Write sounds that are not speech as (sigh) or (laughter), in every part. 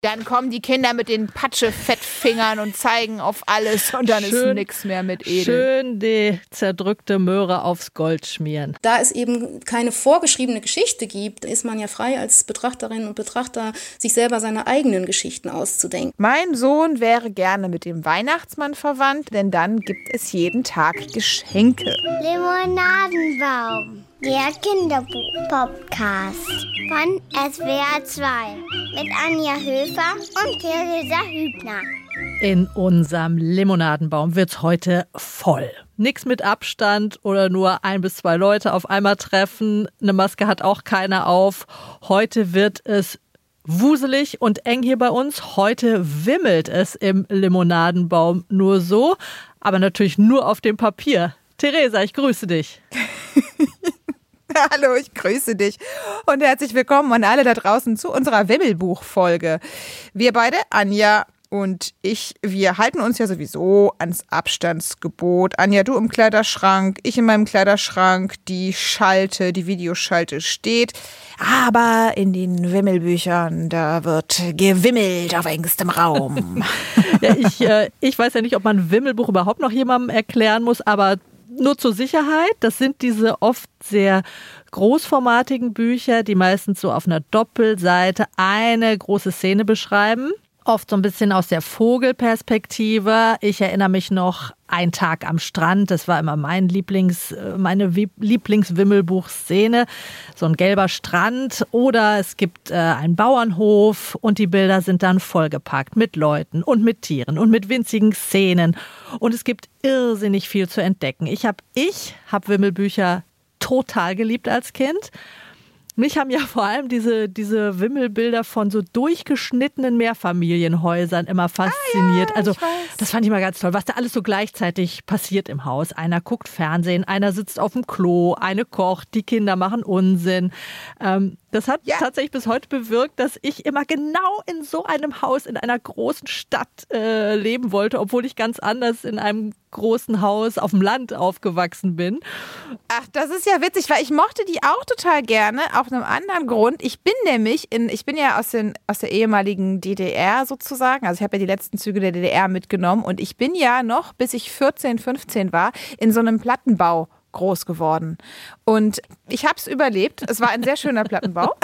Dann kommen die Kinder mit den Patsche-Fettfingern und zeigen auf alles und dann schön, ist nichts mehr mit Edel. Schön die zerdrückte Möhre aufs Gold schmieren. Da es eben keine vorgeschriebene Geschichte gibt, ist man ja frei als Betrachterin und Betrachter, sich selber seine eigenen Geschichten auszudenken. Mein Sohn wäre gerne mit dem Weihnachtsmann verwandt, denn dann gibt es jeden Tag Geschenke. Limonadenbaum. Der Kinderbuch-Podcast von SWR 2 mit Anja Höfer und Theresa Hübner. In unserem Limonadenbaum wird's heute voll. Nix mit Abstand oder nur ein bis zwei Leute auf einmal treffen. Eine Maske hat auch keiner auf. Heute wird es wuselig und eng hier bei uns. Heute wimmelt es im Limonadenbaum nur so, aber natürlich nur auf dem Papier. Theresa, ich grüße dich. (laughs) (laughs) Hallo, ich grüße dich und herzlich willkommen an alle da draußen zu unserer Wimmelbuch-Folge. Wir beide, Anja und ich, wir halten uns ja sowieso ans Abstandsgebot. Anja, du im Kleiderschrank, ich in meinem Kleiderschrank, die Schalte, die Videoschalte steht. Aber in den Wimmelbüchern, da wird gewimmelt auf engstem Raum. (laughs) ja, ich, äh, ich weiß ja nicht, ob man Wimmelbuch überhaupt noch jemandem erklären muss, aber nur zur Sicherheit, das sind diese oft sehr großformatigen Bücher, die meistens so auf einer Doppelseite eine große Szene beschreiben. Oft so ein bisschen aus der Vogelperspektive. Ich erinnere mich noch ein Tag am Strand. Das war immer mein Lieblings, äh, meine Lieblingswimmelbuch-Szene. So ein gelber Strand oder es gibt äh, einen Bauernhof und die Bilder sind dann vollgepackt mit Leuten und mit Tieren und mit winzigen Szenen. Und es gibt irrsinnig viel zu entdecken. Ich habe ich hab Wimmelbücher total geliebt als Kind. Mich haben ja vor allem diese, diese Wimmelbilder von so durchgeschnittenen Mehrfamilienhäusern immer fasziniert. Ah, ja, also das fand ich mal ganz toll, was da alles so gleichzeitig passiert im Haus. Einer guckt Fernsehen, einer sitzt auf dem Klo, eine kocht, die Kinder machen Unsinn. Ähm, das hat ja. tatsächlich bis heute bewirkt, dass ich immer genau in so einem Haus in einer großen Stadt äh, leben wollte, obwohl ich ganz anders in einem großen Haus auf dem Land aufgewachsen bin. Ach, das ist ja witzig, weil ich mochte die auch total gerne, auf einem anderen Grund. Ich bin nämlich in, ich bin ja aus, den, aus der ehemaligen DDR sozusagen, also ich habe ja die letzten Züge der DDR mitgenommen und ich bin ja noch, bis ich 14, 15 war, in so einem Plattenbau groß geworden. Und ich habe es überlebt. Es war ein sehr schöner Plattenbau.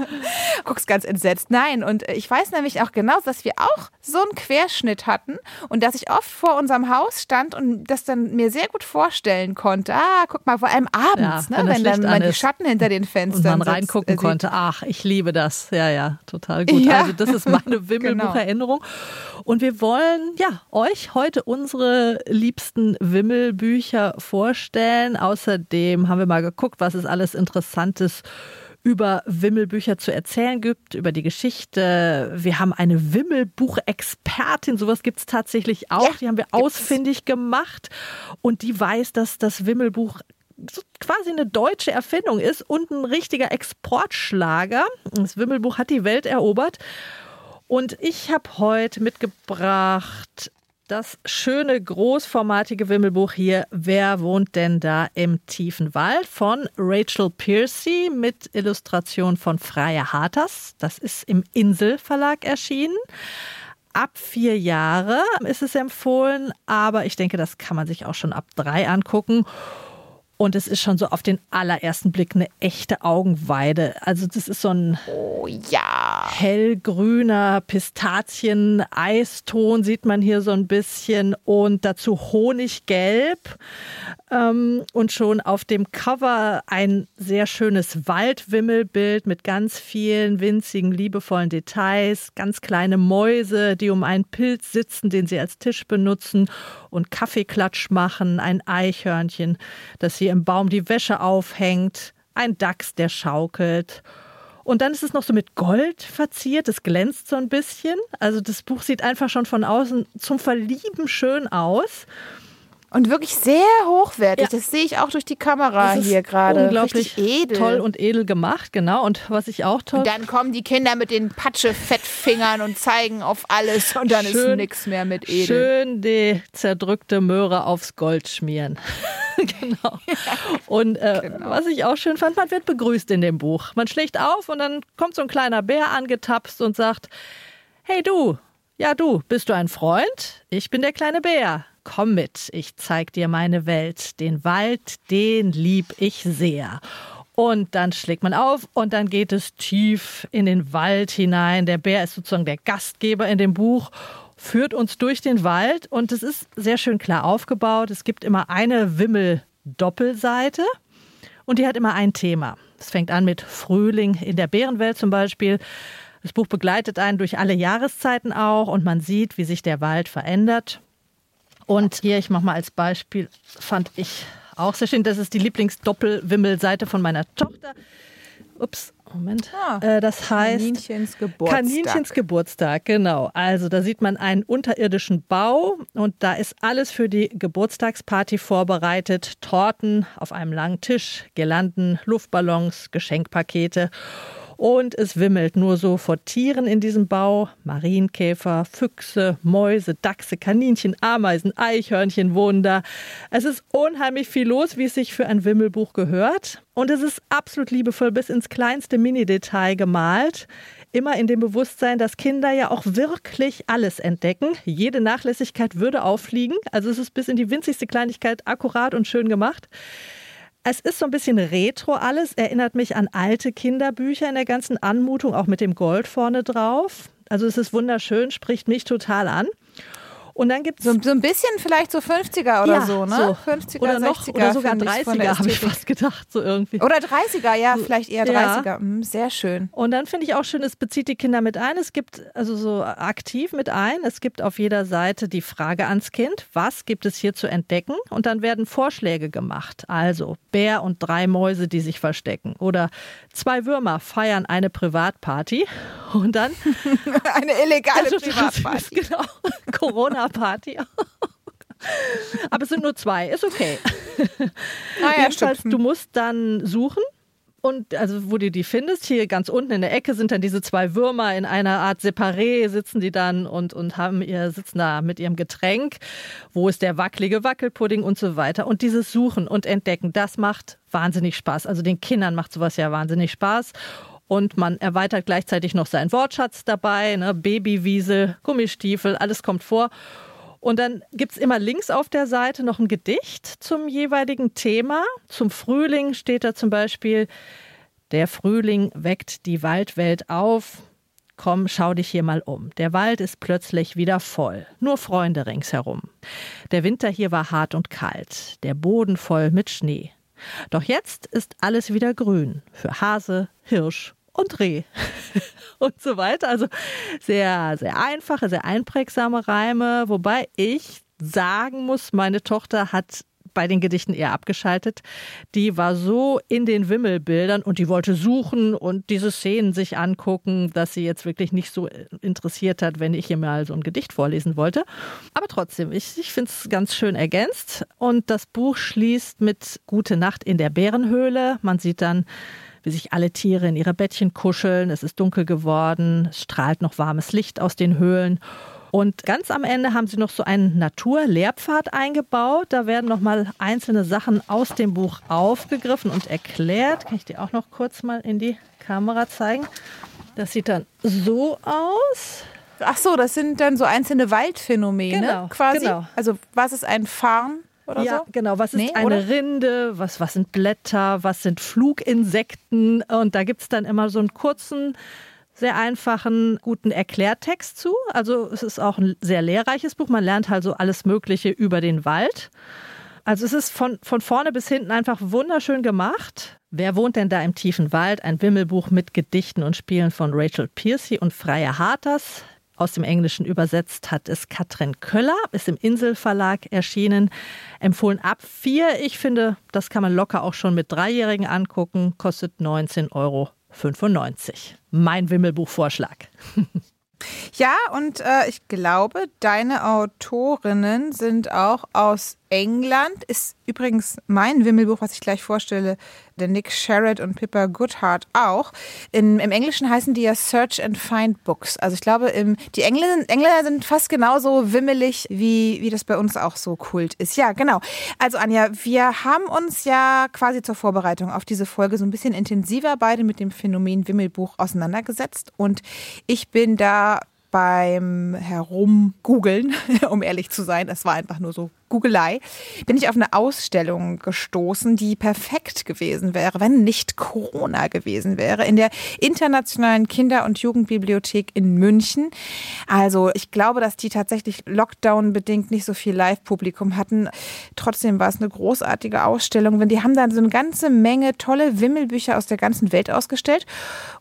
(laughs) Guckst ganz entsetzt. Nein, und ich weiß nämlich auch genau, dass wir auch so einen Querschnitt hatten und dass ich oft vor unserem Haus stand und das dann mir sehr gut vorstellen konnte. Ah, guck mal, vor allem abends, ja, ne, wenn, wenn dann die Schatten hinter den Fenstern und man reingucken sitzt, konnte. Ach, ich liebe das. Ja, ja, total gut. Ja, also das ist meine (laughs) Wimmelbucherinnerung. Genau. Und wir wollen ja euch heute unsere liebsten Wimmelbücher vorstellen. Außerdem haben wir mal geguckt, was es alles Interessantes über Wimmelbücher zu erzählen gibt, über die Geschichte. Wir haben eine Wimmelbuchexpertin, sowas gibt es tatsächlich auch. Ja, die haben wir ausfindig gemacht und die weiß, dass das Wimmelbuch quasi eine deutsche Erfindung ist und ein richtiger Exportschlager. Das Wimmelbuch hat die Welt erobert. Und ich habe heute mitgebracht das schöne großformatige Wimmelbuch hier Wer wohnt denn da im tiefen Wald von Rachel Piercy mit Illustration von Freya Harters. Das ist im Insel Verlag erschienen. Ab vier Jahre ist es empfohlen, aber ich denke, das kann man sich auch schon ab drei angucken. Und es ist schon so auf den allerersten Blick eine echte Augenweide. Also das ist so ein oh, ja. Hellgrüner Pistazien-Eiston, sieht man hier so ein bisschen. Und dazu Honiggelb. Ähm, und schon auf dem Cover ein sehr schönes Waldwimmelbild mit ganz vielen winzigen, liebevollen Details. Ganz kleine Mäuse, die um einen Pilz sitzen, den sie als Tisch benutzen und Kaffeeklatsch machen. Ein Eichhörnchen, das hier im Baum die Wäsche aufhängt. Ein Dachs, der schaukelt. Und dann ist es noch so mit Gold verziert, es glänzt so ein bisschen. Also das Buch sieht einfach schon von außen zum Verlieben schön aus. Und wirklich sehr hochwertig. Ja. Das sehe ich auch durch die Kamera hier gerade. Unglaublich edel. toll und edel gemacht, genau. Und was ich auch toll. Und dann kommen die Kinder mit den Patsche-Fettfingern und zeigen auf alles und dann schön, ist nichts mehr mit edel. Schön die zerdrückte Möhre aufs Gold schmieren. (laughs) genau. Und äh, genau. was ich auch schön fand, man wird begrüßt in dem Buch. Man schlägt auf und dann kommt so ein kleiner Bär angetapst und sagt, Hey du, ja du, bist du ein Freund? Ich bin der kleine Bär. Komm mit, ich zeig dir meine Welt. Den Wald, den lieb ich sehr. Und dann schlägt man auf und dann geht es tief in den Wald hinein. Der Bär ist sozusagen der Gastgeber in dem Buch, führt uns durch den Wald und es ist sehr schön klar aufgebaut. Es gibt immer eine Wimmel-Doppelseite und die hat immer ein Thema. Es fängt an mit Frühling in der Bärenwelt zum Beispiel. Das Buch begleitet einen durch alle Jahreszeiten auch und man sieht, wie sich der Wald verändert. Und hier, ich mache mal als Beispiel, fand ich auch sehr schön. Das ist die Lieblingsdoppelwimmelseite von meiner Tochter. Ups, Moment. Ah, äh, das heißt Kaninchens Geburtstag. Kaninchens Geburtstag, genau. Also da sieht man einen unterirdischen Bau und da ist alles für die Geburtstagsparty vorbereitet. Torten auf einem langen Tisch, Girlanden, Luftballons, Geschenkpakete. Und es wimmelt nur so vor Tieren in diesem Bau. Marienkäfer, Füchse, Mäuse, Dachse, Kaninchen, Ameisen, Eichhörnchen wohnen da. Es ist unheimlich viel los, wie es sich für ein Wimmelbuch gehört. Und es ist absolut liebevoll bis ins kleinste Mini-Detail gemalt. Immer in dem Bewusstsein, dass Kinder ja auch wirklich alles entdecken. Jede Nachlässigkeit würde auffliegen. Also es ist bis in die winzigste Kleinigkeit akkurat und schön gemacht. Es ist so ein bisschen retro alles, erinnert mich an alte Kinderbücher in der ganzen Anmutung, auch mit dem Gold vorne drauf. Also es ist wunderschön, spricht mich total an. Und dann gibt es. So, so, ein bisschen vielleicht so 50er oder ja, so, ne? So. 50er, oder noch, 60er. Oder sogar fand ich von 30er, der habe ich fast gedacht, so irgendwie. Oder 30er, ja, vielleicht eher Ja. 30er. Hm, sehr schön. Und dann finde ich auch schön, es bezieht die Kinder mit ein. Es gibt also so aktiv mit ein. Es gibt auf jeder Seite die Frage ans Kind, was gibt es hier zu entdecken? Und dann werden Vorschläge gemacht. Also Bär und drei Mäuse, die sich verstecken. Oder zwei Würmer feiern eine Privatparty. Und dann (laughs) Eine illegale Also, Privatparty. Genau. (laughs) Corona-Party. (laughs) Aber es sind nur zwei, ist okay. Ah ja, Jedenfalls, du musst dann suchen. Und also, wo du die findest, hier ganz unten in der Ecke sind dann diese zwei Würmer in einer Art Separé, sitzen die dann und, und haben ihr, sitzen da mit ihrem Getränk. Wo ist der wackelige Wackelpudding und so weiter. Und dieses Suchen und Entdecken, das macht wahnsinnig Spaß. Also den Kindern macht sowas ja wahnsinnig Spaß. Und man erweitert gleichzeitig noch seinen Wortschatz dabei, ne? Babywiese, Gummistiefel, alles kommt vor. Und dann gibt es immer links auf der Seite noch ein Gedicht zum jeweiligen Thema. Zum Frühling steht da zum Beispiel, der Frühling weckt die Waldwelt auf. Komm, schau dich hier mal um. Der Wald ist plötzlich wieder voll. Nur Freunde ringsherum. Der Winter hier war hart und kalt. Der Boden voll mit Schnee. Doch jetzt ist alles wieder grün. Für Hase, Hirsch und Reh. (laughs) und so weiter. Also sehr, sehr einfache, sehr einprägsame Reime. Wobei ich sagen muss, meine Tochter hat bei den Gedichten eher abgeschaltet. Die war so in den Wimmelbildern und die wollte suchen und diese Szenen sich angucken, dass sie jetzt wirklich nicht so interessiert hat, wenn ich ihr mal so ein Gedicht vorlesen wollte. Aber trotzdem, ich, ich finde es ganz schön ergänzt. Und das Buch schließt mit Gute Nacht in der Bärenhöhle. Man sieht dann, wie sich alle Tiere in ihre Bettchen kuscheln. Es ist dunkel geworden, es strahlt noch warmes Licht aus den Höhlen. Und ganz am Ende haben sie noch so einen Naturlehrpfad eingebaut. Da werden noch mal einzelne Sachen aus dem Buch aufgegriffen und erklärt. Kann ich dir auch noch kurz mal in die Kamera zeigen? Das sieht dann so aus. Ach so, das sind dann so einzelne Waldphänomene Genau, quasi. genau. Also was ist ein Farn oder ja, so? genau. Was ist Nee, eine oder? Rinde? Was, was sind Blätter? Was sind Fluginsekten? Und da gibt es dann immer so einen kurzen, sehr einfachen, guten Erklärtext zu. Also es ist auch ein sehr lehrreiches Buch. Man lernt halt so alles Mögliche über den Wald. Also es ist von, von vorne bis hinten einfach wunderschön gemacht. Wer wohnt denn da im tiefen Wald? Ein Wimmelbuch mit Gedichten und Spielen von Rachel Piercy und Freya Harters. Aus dem Englischen übersetzt hat es Katrin Köller, ist im Inselverlag erschienen. Empfohlen ab vier. Ich finde, das kann man locker auch schon mit Dreijährigen angucken. Kostet 19,95 Euro. Mein Wimmelbuchvorschlag. (laughs) Ja, und äh, ich glaube, deine Autorinnen sind auch aus England. Ist übrigens mein Wimmelbuch, was ich gleich vorstelle, der Nick Sherrod und Pippa Goodhart auch. In, Im Englischen heißen die ja Search and Find Books. Also ich glaube, im, die Engländer, Engländer sind fast genauso wimmelig, wie, wie das bei uns auch so Kult ist. Ja, genau. Also Anja, wir haben uns ja quasi zur Vorbereitung auf diese Folge so ein bisschen intensiver beide mit dem Phänomen Wimmelbuch auseinandergesetzt. Und ich bin da beim Herumgoogeln, (laughs) um ehrlich zu sein, es war einfach nur so Googelei, bin ich auf eine Ausstellung gestoßen, die perfekt gewesen wäre, wenn nicht Corona gewesen wäre, in der Internationalen Kinder- und Jugendbibliothek in München. Also ich glaube, dass die tatsächlich Lockdown-bedingt nicht so viel Live-Publikum hatten. Trotzdem war es eine großartige Ausstellung, wenn die haben dann so eine ganze Menge tolle Wimmelbücher aus der ganzen Welt ausgestellt.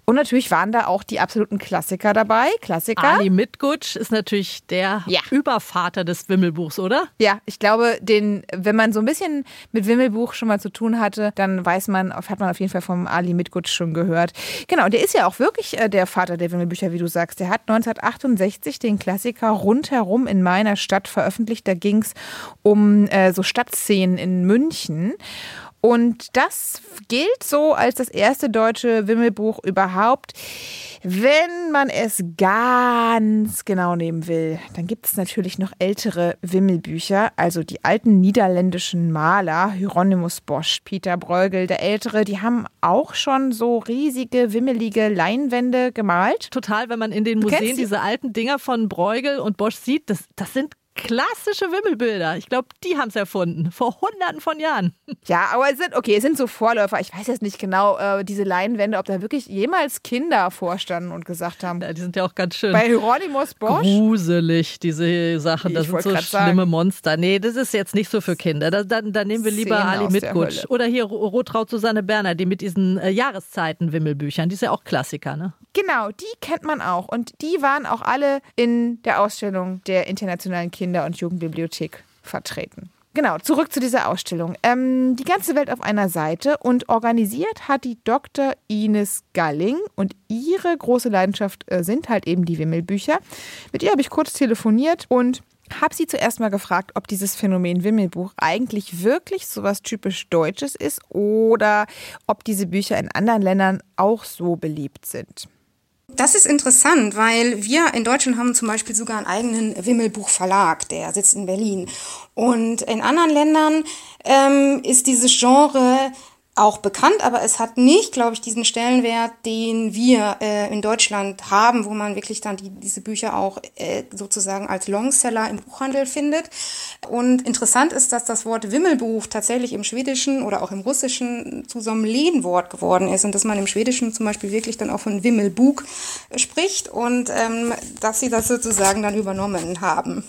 Und natürlich waren da auch die absoluten Klassiker dabei. Klassiker. Ali Mitgutsch ist natürlich der ja. Übervater des Wimmelbuchs, oder? Ja, ich glaube, den, wenn man so ein bisschen mit Wimmelbuch schon mal zu tun hatte, dann weiß man, hat man auf jeden Fall vom Ali Mitgutsch schon gehört. Genau, der ist ja auch wirklich äh, der Vater der Wimmelbücher, wie du sagst. Der hat 1968 den Klassiker rundherum in meiner Stadt veröffentlicht. Da ging es um äh, so Stadtszenen in München. Und das gilt so als das erste deutsche Wimmelbuch überhaupt. Wenn man es ganz genau nehmen will, dann gibt es natürlich noch ältere Wimmelbücher, also die alten niederländischen Maler, Hieronymus Bosch, Peter Bruegel, der Ältere, die haben auch schon so riesige, wimmelige Leinwände gemalt. Total, wenn man in den Museen diese alten Dinger von Bruegel und Bosch sieht, das, das sind klassische Wimmelbilder. Ich glaube, die haben es erfunden. Vor hunderten von Jahren. (laughs) Ja, aber es sind, okay, es sind so Vorläufer. Ich weiß jetzt nicht genau, äh, diese Leinwände, ob da wirklich jemals Kinder vorstanden und gesagt haben. Ja, die sind ja auch ganz schön. Bei Hieronymus Bosch. Gruselig, diese Sachen. Das sind so schlimme sagen. Monster. Nee, das ist jetzt nicht so für Kinder. Da, da, da nehmen wir lieber Szenen Ali Mitgutsch. Oder hier Rotraut Susanne Berner, die mit diesen äh, Jahreszeiten-Wimmelbüchern. Die ist ja auch Klassiker, ne? Genau, die kennt man auch. Und die waren auch alle in der Ausstellung der Internationalen Kinder- und Jugendbibliothek vertreten. Genau, zurück zu dieser Ausstellung. Ähm, die ganze Welt auf einer Seite und organisiert hat die Dr. Ines Galling und ihre große Leidenschaft äh, sind halt eben die Wimmelbücher. Mit ihr habe ich kurz telefoniert und habe sie zuerst mal gefragt, ob dieses Phänomen Wimmelbuch eigentlich wirklich so was typisch Deutsches ist oder ob diese Bücher in anderen Ländern auch so beliebt sind. Das ist interessant, weil wir in Deutschland haben zum Beispiel sogar einen eigenen Wimmelbuchverlag, der sitzt in Berlin. Und in anderen Ländern ähm, ist dieses Genre auch bekannt, aber es hat nicht, glaube ich, diesen Stellenwert, den wir äh, in Deutschland haben, wo man wirklich dann die, diese Bücher auch äh, sozusagen als Longseller im Buchhandel findet. Und interessant ist, dass das Wort Wimmelbuch tatsächlich im Schwedischen oder auch im Russischen zu so einem Lehnwort geworden ist und dass man im Schwedischen zum Beispiel wirklich dann auch von Wimmelbug spricht und ähm, dass sie das sozusagen dann übernommen haben.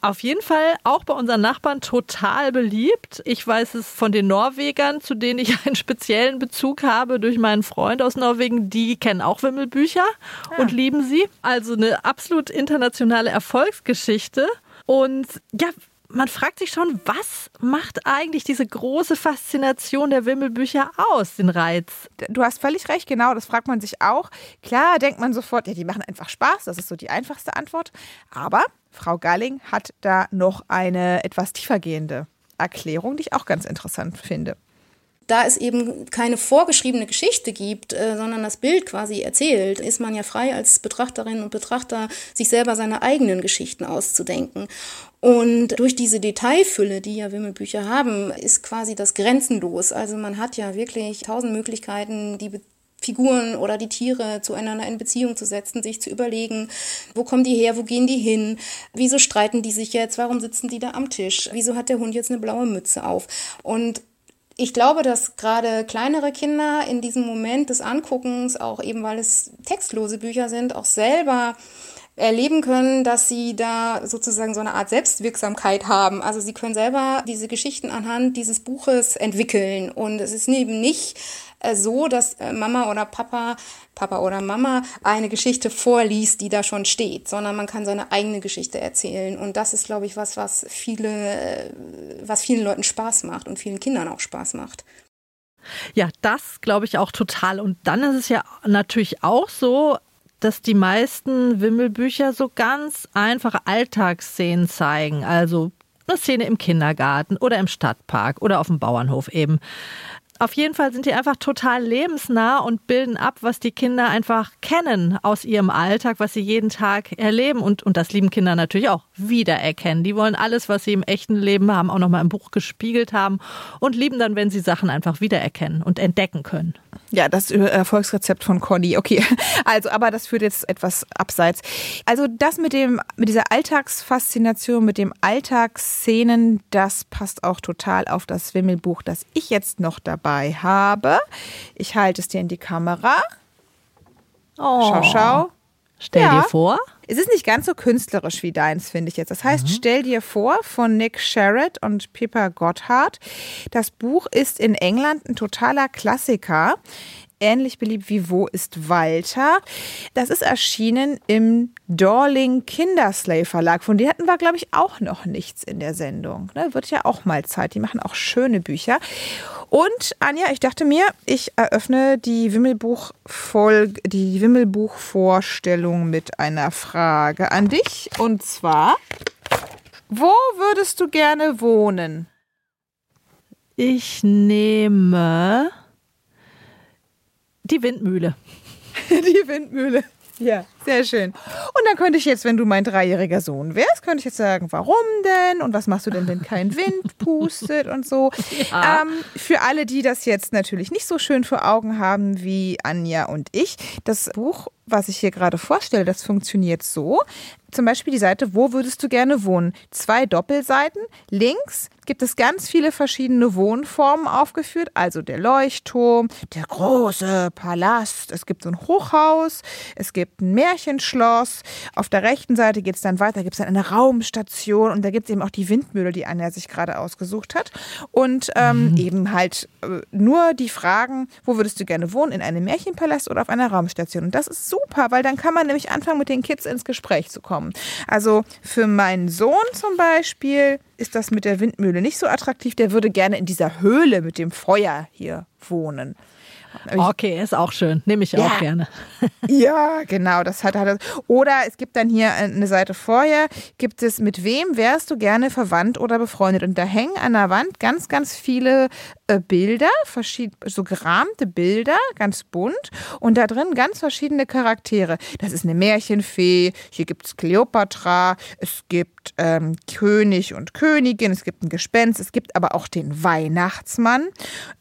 Auf jeden Fall auch bei unseren Nachbarn total beliebt. Ich weiß es von den Norwegern, zu denen ich (laughs) einen speziellen Bezug habe durch meinen Freund aus Norwegen. Die kennen auch Wimmelbücher ja. und lieben sie. Also eine absolut internationale Erfolgsgeschichte. Und ja, man fragt sich schon, was macht eigentlich diese große Faszination der Wimmelbücher aus, den Reiz? Du hast völlig recht, genau, das fragt man sich auch. Klar denkt man sofort, ja, die machen einfach Spaß, das ist so die einfachste Antwort. Aber Frau Galling hat da noch eine etwas tiefergehende Erklärung, die ich auch ganz interessant finde da es eben keine vorgeschriebene Geschichte gibt, äh, sondern das Bild quasi erzählt, ist man ja frei als Betrachterin und Betrachter, sich selber seine eigenen Geschichten auszudenken. Und durch diese Detailfülle, die ja Wimmelbücher haben, ist quasi das grenzenlos. Also man hat ja wirklich tausend Möglichkeiten, die Figuren oder die Tiere zueinander in Beziehung zu setzen, sich zu überlegen, wo kommen die her, wo gehen die hin, wieso streiten die sich jetzt, warum sitzen die da am Tisch, wieso hat der Hund jetzt eine blaue Mütze auf. Und ich glaube, dass gerade kleinere Kinder in diesem Moment des Anguckens, auch eben weil es textlose Bücher sind, auch selber erleben können, dass sie da sozusagen so eine Art Selbstwirksamkeit haben. Also sie können selber diese Geschichten anhand dieses Buches entwickeln. Und es ist eben nicht so, dass äh, Mama oder Papa, Papa oder Mama eine Geschichte vorliest, die da schon steht, sondern man kann seine eigene Geschichte erzählen. Und das ist, glaube ich, was, was viele, äh, was vielen Leuten Spaß macht und vielen Kindern auch Spaß macht. Ja, das glaube ich auch total. Und dann ist es ja natürlich auch so, dass die meisten Wimmelbücher so ganz einfache Alltagsszenen zeigen. Also eine Szene im Kindergarten oder im Stadtpark oder auf dem Bauernhof eben. Auf jeden Fall sind die einfach total lebensnah und bilden ab, was die Kinder einfach kennen aus ihrem Alltag, was sie jeden Tag erleben. Und, und das lieben Kinder natürlich auch wiedererkennen. Die wollen alles, was sie im echten Leben haben, auch nochmal im Buch gespiegelt haben und lieben dann, wenn sie Sachen einfach wiedererkennen und entdecken können. Ja, das Erfolgsrezept von Conny. Okay, (laughs) also, aber das führt jetzt etwas abseits. Also das mit dem, mit dieser Alltagsfaszination, mit dem Alltagsszenen, das passt auch total auf das Wimmelbuch, das ich jetzt noch dabei habe. Ich halte es dir in die Kamera. Oh. Schau, schau. Stell Ja. dir vor. Es ist nicht ganz so künstlerisch wie deins, finde ich jetzt. Das heißt, stell dir vor von Nick Sherritt und Pippa Gotthard. Das Buch ist in England ein totaler Klassiker. Ähnlich beliebt wie Wo ist Walter? Das ist erschienen im Dorling Kinderslay Verlag. Von denen hatten wir, glaube ich, auch noch nichts in der Sendung. Ne? Wird ja auch mal Zeit. Die machen auch schöne Bücher. Und Anja, ich dachte mir, ich eröffne die Wimmelbuch die Wimmelbuch-Vorstellung mit einer Frage an dich. Und zwar: Wo würdest du gerne wohnen? Ich nehme die Windmühle. (laughs) Die Windmühle. Ja, sehr schön. Und dann könnte ich jetzt, wenn du mein dreijähriger Sohn wärst, könnte ich jetzt sagen, warum denn? Und was machst du denn, wenn kein Wind (laughs) pustet und so? Ja. Ähm, für alle, die das jetzt natürlich nicht so schön vor Augen haben wie Anja und ich, das Buch, was ich hier gerade vorstelle, das funktioniert so. Zum Beispiel die Seite, wo würdest du gerne wohnen? Zwei Doppelseiten. Links gibt es ganz viele verschiedene Wohnformen aufgeführt. Also der Leuchtturm, der große Palast. Es gibt so ein Hochhaus. Es gibt ein Märchenschloss. Auf der rechten Seite geht es dann weiter. Gibt es dann eine Raumstation. Und da gibt es eben auch die Windmühle, die Anja sich gerade ausgesucht hat. Und ähm, eben halt äh, nur die Fragen, wo würdest du gerne wohnen? In einem Märchenpalast oder auf einer Raumstation? Und das ist super, weil dann kann man nämlich anfangen, mit den Kids ins Gespräch zu kommen. Also für meinen Sohn zum Beispiel ist das mit der Windmühle nicht so attraktiv. Der würde gerne in dieser Höhle mit dem Feuer hier wohnen. Okay, ist auch schön. Nehme ich Ja. auch gerne. (laughs) Ja, genau, das hat, hat er. Oder es gibt dann hier eine Seite vorher, gibt es, mit wem wärst du gerne verwandt oder befreundet? Und da hängen an der Wand ganz, ganz viele Bilder, verschied so gerahmte Bilder, ganz bunt. Und da drin ganz verschiedene Charaktere. Das ist eine Märchenfee, hier gibt es Kleopatra, es gibt ähm, König und Königin, es gibt ein Gespenst, es gibt aber auch den Weihnachtsmann,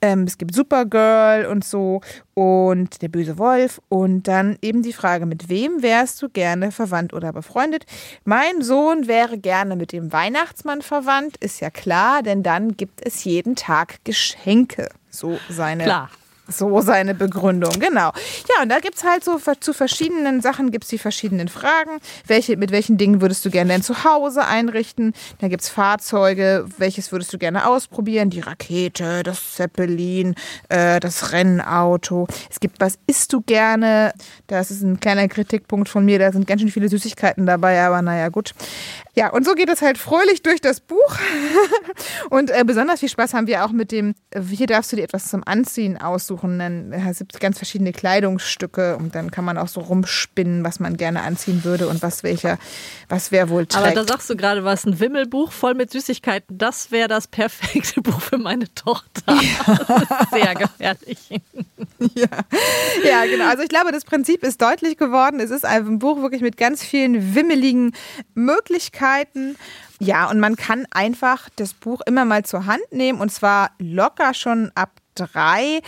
ähm, es gibt Supergirl und so und der böse Wolf und dann eben die Frage, mit wem wärst du gerne verwandt oder befreundet? Mein Sohn wäre gerne mit dem Weihnachtsmann verwandt, ist ja klar, denn dann gibt es jeden Tag Geschenke. So seine Klar. So seine Begründung, genau. Ja, und da gibt es halt so zu verschiedenen Sachen gibt es die verschiedenen Fragen. Welche, mit welchen Dingen würdest du gerne dein Zuhause einrichten? Dann gibt es Fahrzeuge, welches würdest du gerne ausprobieren? Die Rakete, das Zeppelin, äh, das Rennauto. Es gibt, was isst du gerne? Das ist ein kleiner Kritikpunkt von mir, da sind ganz schön viele Süßigkeiten dabei, aber naja, gut. Ja, und so geht es halt fröhlich durch das Buch. (laughs) Und äh, besonders viel Spaß haben wir auch mit dem, hier darfst du dir etwas zum Anziehen aussuchen. Dann äh, es gibt ganz verschiedene Kleidungsstücke und dann kann man auch so rumspinnen, was man gerne anziehen würde und was welcher, was wer wohl Aber trägt. da sagst du gerade was, ein Wimmelbuch voll mit Süßigkeiten, das wäre das perfekte (laughs) Buch für meine Tochter. (laughs) Sehr gefährlich. Ja, genau. Also ich glaube, das Prinzip ist deutlich geworden. Es ist ein Buch wirklich mit ganz vielen wimmeligen Möglichkeiten. Ja, und man kann einfach das Buch immer mal zur Hand nehmen und zwar locker schon ab drei.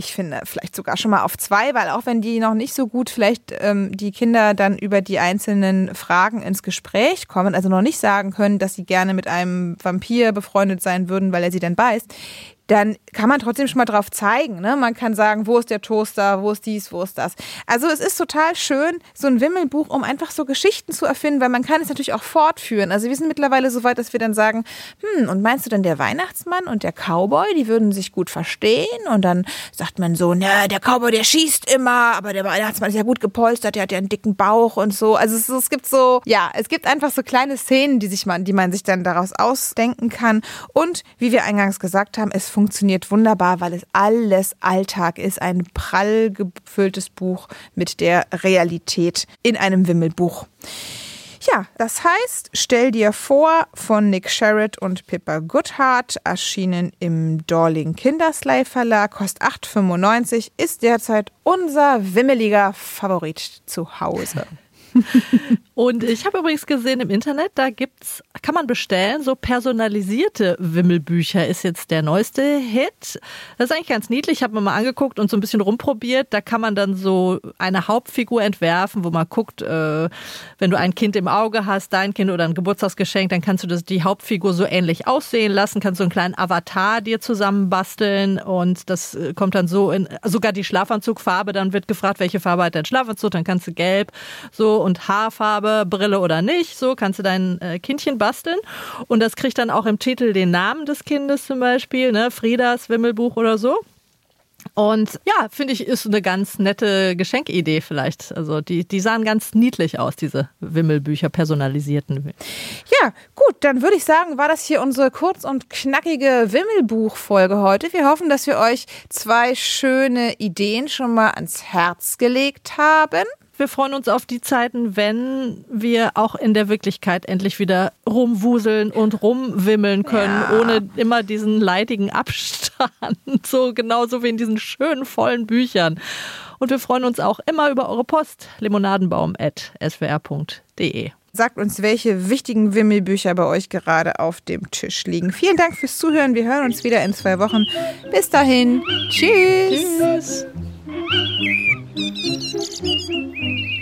Ich finde vielleicht sogar schon mal auf zwei, weil auch wenn die noch nicht so gut vielleicht ähm, die Kinder dann über die einzelnen Fragen ins Gespräch kommen, also noch nicht sagen können, dass sie gerne mit einem Vampir befreundet sein würden, weil er sie dann beißt, dann kann man trotzdem schon mal drauf zeigen. Ne? Man kann sagen, wo ist der Toaster, wo ist dies, wo ist das. Also es ist total schön, so ein Wimmelbuch, um einfach so Geschichten zu erfinden, weil man kann es natürlich auch fortführen. Also wir sind mittlerweile so weit, dass wir dann sagen, hm, und meinst du denn der Weihnachtsmann und der Cowboy, die würden sich gut verstehen? Und dann sagt man so, na, der Cowboy, der schießt immer, aber der Weihnachtsmann ist ja gut gepolstert, der hat ja einen dicken Bauch und so. Also es, es gibt so, ja, es gibt einfach so kleine Szenen, die sich man, die man sich dann daraus ausdenken kann. Und wie wir eingangs gesagt haben, es funktioniert wunderbar, weil es alles Alltag ist. Ein prall gefülltes Buch mit der Realität in einem Wimmelbuch. Ja, das heißt, stell dir vor von Nick Sherritt und Pippa Goodhart, erschienen im Dorling Kindersley Verlag, kostet 8,95, ist derzeit unser wimmeliger Favorit zu Hause. (laughs) Und ich habe übrigens gesehen im Internet, da gibt's, kann man bestellen, so personalisierte Wimmelbücher ist jetzt der neueste Hit. Das ist eigentlich ganz niedlich, ich habe mir mal angeguckt und so ein bisschen rumprobiert. Da kann man dann so eine Hauptfigur entwerfen, wo man guckt, äh, wenn du ein Kind im Auge hast, dein Kind oder ein Geburtstagsgeschenk, dann kannst du das, die Hauptfigur so ähnlich aussehen lassen, kannst so einen kleinen Avatar dir zusammenbasteln und das äh, kommt dann so in, sogar die Schlafanzugfarbe, dann wird gefragt, welche Farbe hat dein Schlafanzug, dann kannst du gelb, so und Haarfarbe, Brille oder nicht. So kannst du dein äh, Kindchen basteln. Und das kriegt dann auch im Titel den Namen des Kindes zum Beispiel, ne? Friedas Wimmelbuch oder so. Und ja, finde ich, ist eine ganz nette Geschenkidee vielleicht. Also die, die sahen ganz niedlich aus, diese Wimmelbücher, personalisierten. Ja, gut, dann würde ich sagen, war das hier unsere kurz und knackige Wimmelbuch-Folge heute. Wir hoffen, dass wir euch zwei schöne Ideen schon mal ans Herz gelegt haben wir freuen uns auf die Zeiten, wenn wir auch in der Wirklichkeit endlich wieder rumwuseln und rumwimmeln können, ja. ohne immer diesen leidigen Abstand. (laughs) So genauso wie in diesen schönen, vollen Büchern. Und wir freuen uns auch immer über eure Post, limonadenbaum.swr.de. Sagt uns, welche wichtigen Wimmelbücher bei euch gerade auf dem Tisch liegen. Vielen Dank fürs Zuhören. Wir hören uns wieder in zwei Wochen. Bis dahin. Tschüss. Tschüss. Música